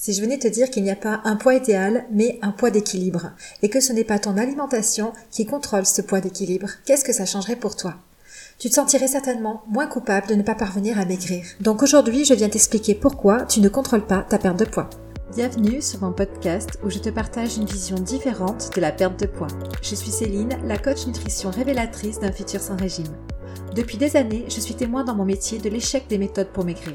Si je venais te dire qu'il n'y a pas un poids idéal, mais un poids d'équilibre, et que ce n'est pas ton alimentation qui contrôle ce poids d'équilibre, qu'est-ce que ça changerait pour toi? Tu te sentirais certainement moins coupable de ne pas parvenir à maigrir. Donc aujourd'hui, je viens t'expliquer pourquoi tu ne contrôles pas ta perte de poids. Bienvenue sur mon podcast où je te partage une vision différente de la perte de poids. Je suis Céline, la coach nutrition révélatrice d'un futur sans régime. Depuis des années, je suis témoin dans mon métier de l'échec des méthodes pour maigrir.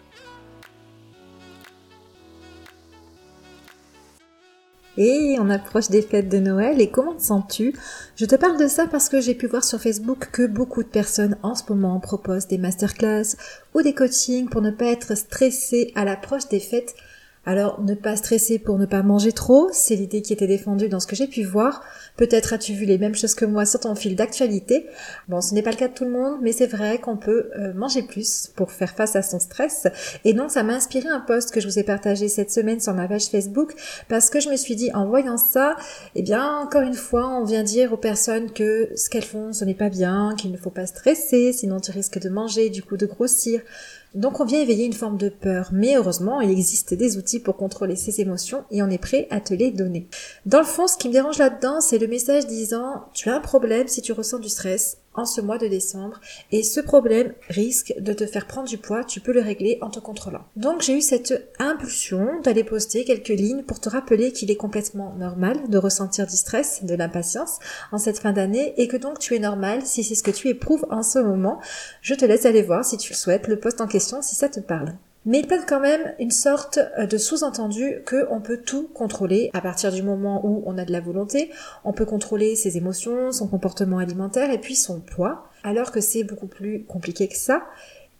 Et on approche des fêtes de Noël. Et comment te sens-tu? Je te parle de ça parce que j'ai pu voir sur Facebook que beaucoup de personnes en ce moment proposent des masterclass ou des coachings pour ne pas être stressées à l'approche des fêtes alors, ne pas stresser pour ne pas manger trop, c'est l'idée qui était défendue dans ce que j'ai pu voir. Peut-être as-tu vu les mêmes choses que moi sur ton fil d'actualité. Bon, ce n'est pas le cas de tout le monde, mais c'est vrai qu'on peut euh, manger plus pour faire face à son stress. Et donc, ça m'a inspiré un post que je vous ai partagé cette semaine sur ma page Facebook parce que je me suis dit, en voyant ça, eh bien, encore une fois, on vient dire aux personnes que ce qu'elles font, ce n'est pas bien, qu'il ne faut pas stresser, sinon tu risques de manger, du coup de grossir. Donc on vient éveiller une forme de peur, mais heureusement il existe des outils pour contrôler ces émotions et on est prêt à te les donner. Dans le fond, ce qui me dérange là-dedans, c'est le message disant tu as un problème si tu ressens du stress, en ce mois de décembre et ce problème risque de te faire prendre du poids, tu peux le régler en te contrôlant. Donc j'ai eu cette impulsion d'aller poster quelques lignes pour te rappeler qu'il est complètement normal de ressentir du stress, de l'impatience en cette fin d'année et que donc tu es normal si c'est ce que tu éprouves en ce moment. Je te laisse aller voir si tu le souhaites le post en question si ça te parle. Mais il peut quand même une sorte euh, de sous-entendu qu'on peut tout contrôler à partir du moment où on a de la volonté. On peut contrôler ses émotions, son comportement alimentaire et puis son poids, alors que c'est beaucoup plus compliqué que ça.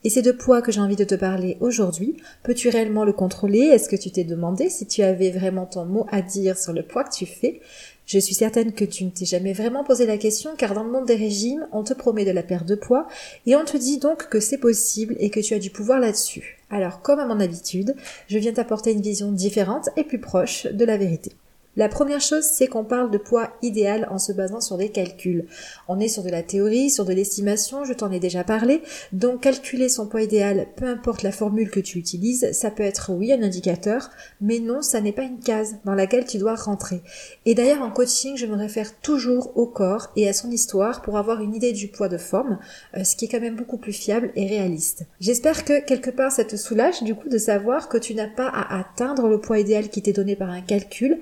Et c'est de poids que j'ai envie de te parler aujourd'hui. Peux-tu réellement le contrôler? Est-ce que tu t'es demandé si tu avais vraiment ton mot à dire sur le poids que tu fais? Je suis certaine que tu ne t'es jamais vraiment posé la question car dans le monde des régimes, on te promet de la perte de poids et on te dit donc que c'est possible et que tu as du pouvoir là-dessus. Alors comme à mon habitude, je viens t'apporter une vision différente et plus proche de la vérité. La première chose, c'est qu'on parle de poids idéal en se basant sur des calculs. On est sur de la théorie, sur de l'estimation, je t'en ai déjà parlé. Donc calculer son poids idéal, peu importe la formule que tu utilises, ça peut être oui un indicateur, mais non, ça n'est pas une case dans laquelle tu dois rentrer. Et d'ailleurs en coaching, je me réfère toujours au corps et à son histoire pour avoir une idée du poids de forme, euh, ce qui est quand même beaucoup plus fiable et réaliste. J'espère que quelque part ça te soulage du coup de savoir que tu n'as pas à atteindre le poids idéal qui t'est donné par un calcul,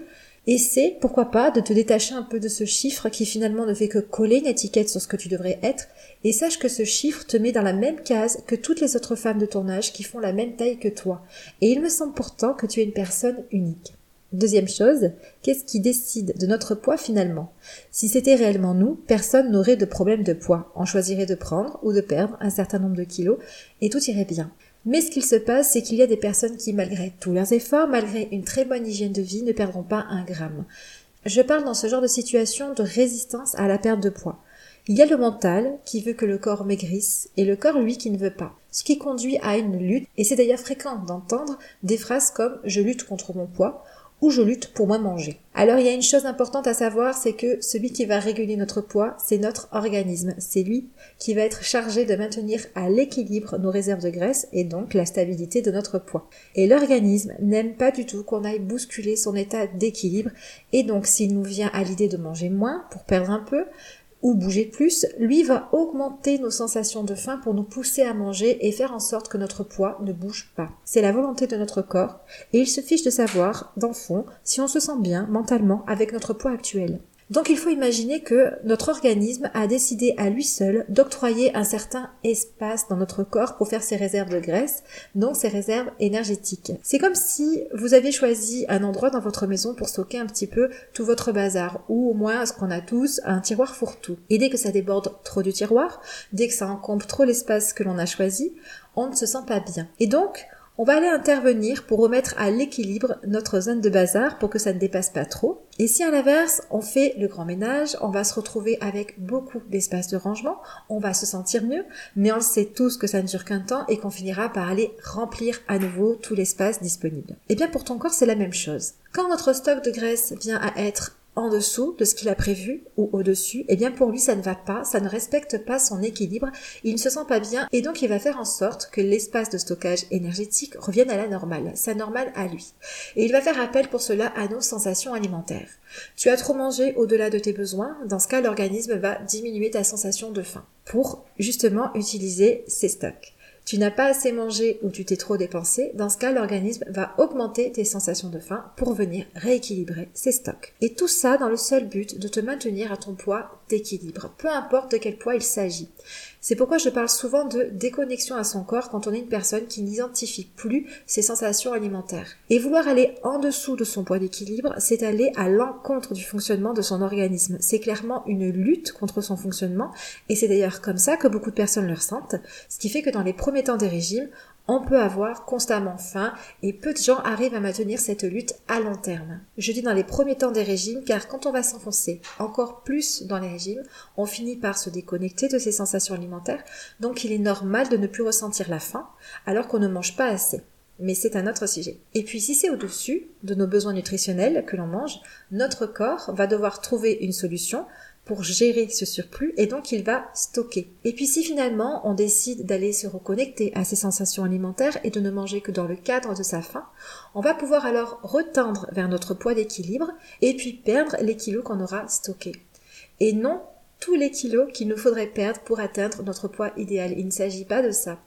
Essaie, pourquoi pas, de te détacher un peu de ce chiffre qui finalement ne fait que coller une étiquette sur ce que tu devrais être, et sache que ce chiffre te met dans la même case que toutes les autres femmes de ton âge qui font la même taille que toi. Et il me semble pourtant que tu es une personne unique. Deuxième chose, qu'est-ce qui décide de notre poids finalement? Si c'était réellement nous, personne n'aurait de problème de poids. On choisirait de prendre ou de perdre un certain nombre de kilos et tout irait bien. Mais ce qu'il se passe, c'est qu'il y a des personnes qui, malgré tous leurs efforts, malgré une très bonne hygiène de vie, ne perdront pas un gramme. Je parle dans ce genre de situation de résistance à la perte de poids. Il y a le mental qui veut que le corps maigrisse et le corps lui qui ne veut pas. Ce qui conduit à une lutte, et c'est d'ailleurs fréquent d'entendre des phrases comme je lutte contre mon poids ou je lutte pour moins manger. Alors il y a une chose importante à savoir, c'est que celui qui va réguler notre poids, c'est notre organisme. C'est lui qui va être chargé de maintenir à l'équilibre nos réserves de graisse et donc la stabilité de notre poids. Et l'organisme n'aime pas du tout qu'on aille bousculer son état d'équilibre et donc s'il nous vient à l'idée de manger moins pour perdre un peu, ou bouger plus, lui va augmenter nos sensations de faim pour nous pousser à manger et faire en sorte que notre poids ne bouge pas. C'est la volonté de notre corps et il se fiche de savoir, dans le fond, si on se sent bien mentalement avec notre poids actuel. Donc il faut imaginer que notre organisme a décidé à lui seul d'octroyer un certain espace dans notre corps pour faire ses réserves de graisse, donc ses réserves énergétiques. C'est comme si vous aviez choisi un endroit dans votre maison pour stocker un petit peu tout votre bazar, ou au moins ce qu'on a tous, un tiroir fourre-tout. Et dès que ça déborde trop du tiroir, dès que ça encombre trop l'espace que l'on a choisi, on ne se sent pas bien. Et donc, on va aller intervenir pour remettre à l'équilibre notre zone de bazar pour que ça ne dépasse pas trop. Et si à l'inverse, on fait le grand ménage, on va se retrouver avec beaucoup d'espace de rangement, on va se sentir mieux, mais on sait tous que ça ne dure qu'un temps et qu'on finira par aller remplir à nouveau tout l'espace disponible. Et eh bien pour ton corps, c'est la même chose. Quand notre stock de graisse vient à être en dessous de ce qu'il a prévu ou au-dessus, eh bien pour lui ça ne va pas, ça ne respecte pas son équilibre, il ne se sent pas bien et donc il va faire en sorte que l'espace de stockage énergétique revienne à la normale, sa normale à lui. Et il va faire appel pour cela à nos sensations alimentaires. Tu as trop mangé au-delà de tes besoins, dans ce cas l'organisme va diminuer ta sensation de faim pour justement utiliser ses stocks tu n'as pas assez mangé ou tu t'es trop dépensé, dans ce cas, l'organisme va augmenter tes sensations de faim pour venir rééquilibrer ses stocks. Et tout ça dans le seul but de te maintenir à ton poids d'équilibre, peu importe de quel poids il s'agit. C'est pourquoi je parle souvent de déconnexion à son corps quand on est une personne qui n'identifie plus ses sensations alimentaires. Et vouloir aller en dessous de son poids d'équilibre, c'est aller à l'encontre du fonctionnement de son organisme. C'est clairement une lutte contre son fonctionnement et c'est d'ailleurs comme ça que beaucoup de personnes le ressentent, ce qui fait que dans les premiers temps des régimes, on peut avoir constamment faim et peu de gens arrivent à maintenir cette lutte à long terme. Je dis dans les premiers temps des régimes car quand on va s'enfoncer encore plus dans les régimes, on finit par se déconnecter de ses sensations alimentaires, donc il est normal de ne plus ressentir la faim alors qu'on ne mange pas assez. Mais c'est un autre sujet. Et puis si c'est au-dessus de nos besoins nutritionnels que l'on mange, notre corps va devoir trouver une solution gérer ce surplus et donc il va stocker. Et puis si finalement on décide d'aller se reconnecter à ses sensations alimentaires et de ne manger que dans le cadre de sa faim, on va pouvoir alors retendre vers notre poids d'équilibre et puis perdre les kilos qu'on aura stockés. Et non tous les kilos qu'il nous faudrait perdre pour atteindre notre poids idéal. Il ne s'agit pas de ça.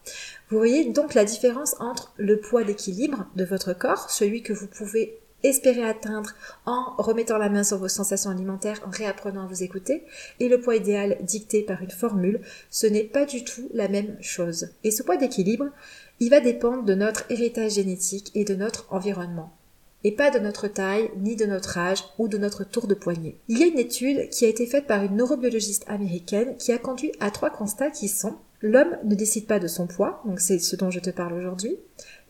Vous voyez donc la différence entre le poids d'équilibre de votre corps, celui que vous pouvez espérer atteindre en remettant la main sur vos sensations alimentaires, en réapprenant à vous écouter, et le poids idéal dicté par une formule, ce n'est pas du tout la même chose. Et ce poids d'équilibre, il va dépendre de notre héritage génétique et de notre environnement et pas de notre taille, ni de notre âge ou de notre tour de poignet. Il y a une étude qui a été faite par une neurobiologiste américaine qui a conduit à trois constats qui sont L'homme ne décide pas de son poids, donc c'est ce dont je te parle aujourd'hui.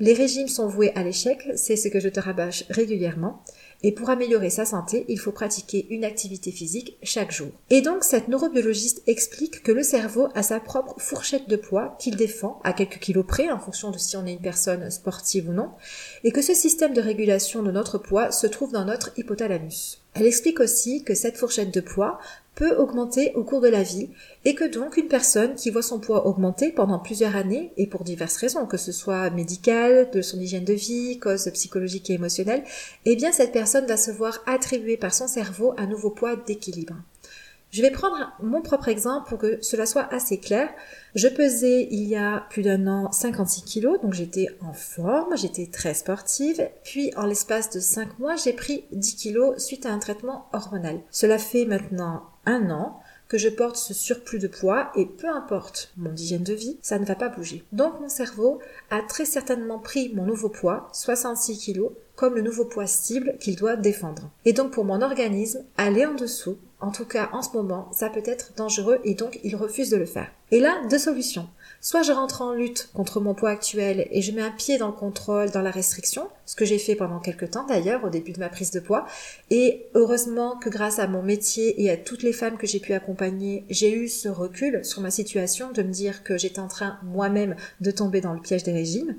Les régimes sont voués à l'échec, c'est ce que je te rabâche régulièrement. Et pour améliorer sa santé, il faut pratiquer une activité physique chaque jour. Et donc cette neurobiologiste explique que le cerveau a sa propre fourchette de poids qu'il défend à quelques kilos près en fonction de si on est une personne sportive ou non, et que ce système de régulation de notre poids se trouve dans notre hypothalamus. Elle explique aussi que cette fourchette de poids peut augmenter au cours de la vie et que donc une personne qui voit son poids augmenter pendant plusieurs années et pour diverses raisons, que ce soit médicale, de son hygiène de vie, cause psychologique et émotionnelle, eh bien cette personne va se voir attribuer par son cerveau un nouveau poids d'équilibre. Je vais prendre mon propre exemple pour que cela soit assez clair. Je pesais il y a plus d'un an 56 kilos, donc j'étais en forme, j'étais très sportive. Puis en l'espace de 5 mois, j'ai pris 10 kilos suite à un traitement hormonal. Cela fait maintenant un an que je porte ce surplus de poids et peu importe mon hygiène de vie, ça ne va pas bouger. Donc mon cerveau a très certainement pris mon nouveau poids, 66 kilos, comme le nouveau poids cible qu'il doit défendre. Et donc pour mon organisme, aller en dessous, en tout cas en ce moment, ça peut être dangereux et donc il refuse de le faire. Et là, deux solutions. Soit je rentre en lutte contre mon poids actuel et je mets un pied dans le contrôle, dans la restriction, ce que j'ai fait pendant quelques temps d'ailleurs au début de ma prise de poids. Et heureusement que grâce à mon métier et à toutes les femmes que j'ai pu accompagner, j'ai eu ce recul sur ma situation de me dire que j'étais en train moi-même de tomber dans le piège des régimes.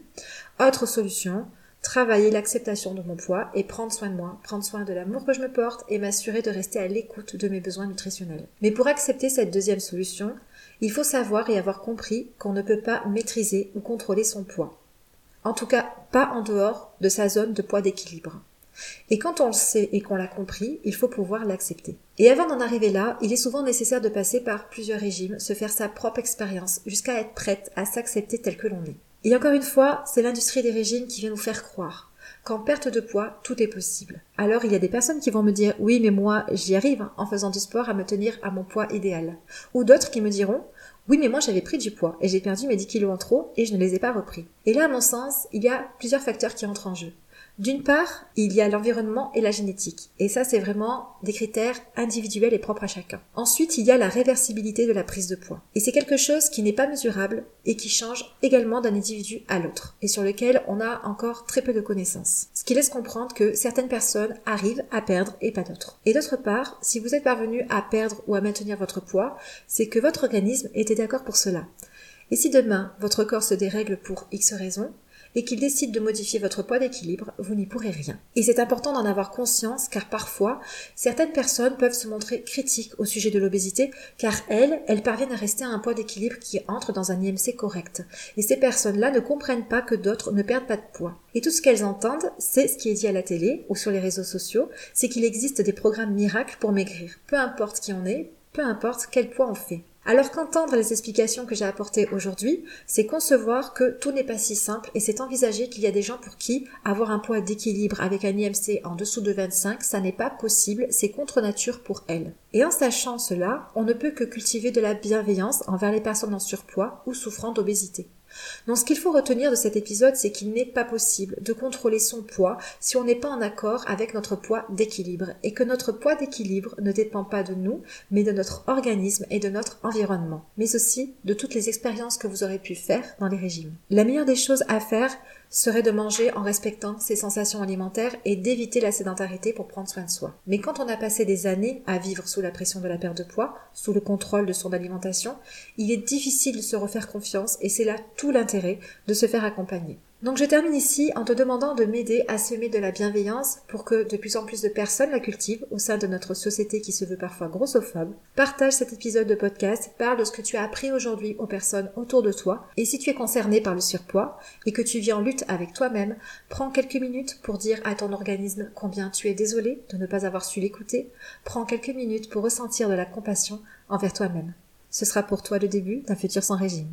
Autre solution, travailler l'acceptation de mon poids et prendre soin de moi, prendre soin de l'amour que je me porte et m'assurer de rester à l'écoute de mes besoins nutritionnels. Mais pour accepter cette deuxième solution, il faut savoir et avoir compris qu'on ne peut pas maîtriser ou contrôler son poids. En tout cas, pas en dehors de sa zone de poids d'équilibre. Et quand on le sait et qu'on l'a compris, il faut pouvoir l'accepter. Et avant d'en arriver là, il est souvent nécessaire de passer par plusieurs régimes, se faire sa propre expérience, jusqu'à être prête à s'accepter tel que l'on est. Et encore une fois, c'est l'industrie des régimes qui vient nous faire croire qu'en perte de poids, tout est possible. Alors il y a des personnes qui vont me dire oui mais moi j'y arrive en faisant du sport à me tenir à mon poids idéal. Ou d'autres qui me diront oui mais moi j'avais pris du poids et j'ai perdu mes 10 kilos en trop et je ne les ai pas repris. Et là à mon sens, il y a plusieurs facteurs qui entrent en jeu. D'une part, il y a l'environnement et la génétique. Et ça, c'est vraiment des critères individuels et propres à chacun. Ensuite, il y a la réversibilité de la prise de poids. Et c'est quelque chose qui n'est pas mesurable et qui change également d'un individu à l'autre. Et sur lequel on a encore très peu de connaissances. Ce qui laisse comprendre que certaines personnes arrivent à perdre et pas d'autres. Et d'autre part, si vous êtes parvenu à perdre ou à maintenir votre poids, c'est que votre organisme était d'accord pour cela. Et si demain, votre corps se dérègle pour X raisons, et qu'il décide de modifier votre poids d'équilibre, vous n'y pourrez rien. Et c'est important d'en avoir conscience car parfois, certaines personnes peuvent se montrer critiques au sujet de l'obésité car elles, elles parviennent à rester à un poids d'équilibre qui entre dans un IMC correct. Et ces personnes-là ne comprennent pas que d'autres ne perdent pas de poids. Et tout ce qu'elles entendent, c'est ce qui est dit à la télé ou sur les réseaux sociaux, c'est qu'il existe des programmes miracles pour maigrir. Peu importe qui on est, peu importe quel poids on fait. Alors qu'entendre les explications que j'ai apportées aujourd'hui, c'est concevoir que tout n'est pas si simple et c'est envisager qu'il y a des gens pour qui avoir un poids d'équilibre avec un IMC en dessous de 25, ça n'est pas possible, c'est contre nature pour elles. Et en sachant cela, on ne peut que cultiver de la bienveillance envers les personnes en surpoids ou souffrant d'obésité. Donc ce qu'il faut retenir de cet épisode, c'est qu'il n'est pas possible de contrôler son poids si on n'est pas en accord avec notre poids d'équilibre et que notre poids d'équilibre ne dépend pas de nous, mais de notre organisme et de notre environnement, mais aussi de toutes les expériences que vous aurez pu faire dans les régimes. La meilleure des choses à faire, serait de manger en respectant ses sensations alimentaires et d'éviter la sédentarité pour prendre soin de soi. Mais quand on a passé des années à vivre sous la pression de la perte de poids, sous le contrôle de son alimentation, il est difficile de se refaire confiance et c'est là tout l'intérêt de se faire accompagner. Donc je termine ici en te demandant de m'aider à semer de la bienveillance pour que de plus en plus de personnes la cultivent au sein de notre société qui se veut parfois grossophobe. Partage cet épisode de podcast, parle de ce que tu as appris aujourd'hui aux personnes autour de toi et si tu es concerné par le surpoids et que tu vis en lutte avec toi-même, prends quelques minutes pour dire à ton organisme combien tu es désolé de ne pas avoir su l'écouter. Prends quelques minutes pour ressentir de la compassion envers toi-même. Ce sera pour toi le début d'un futur sans régime.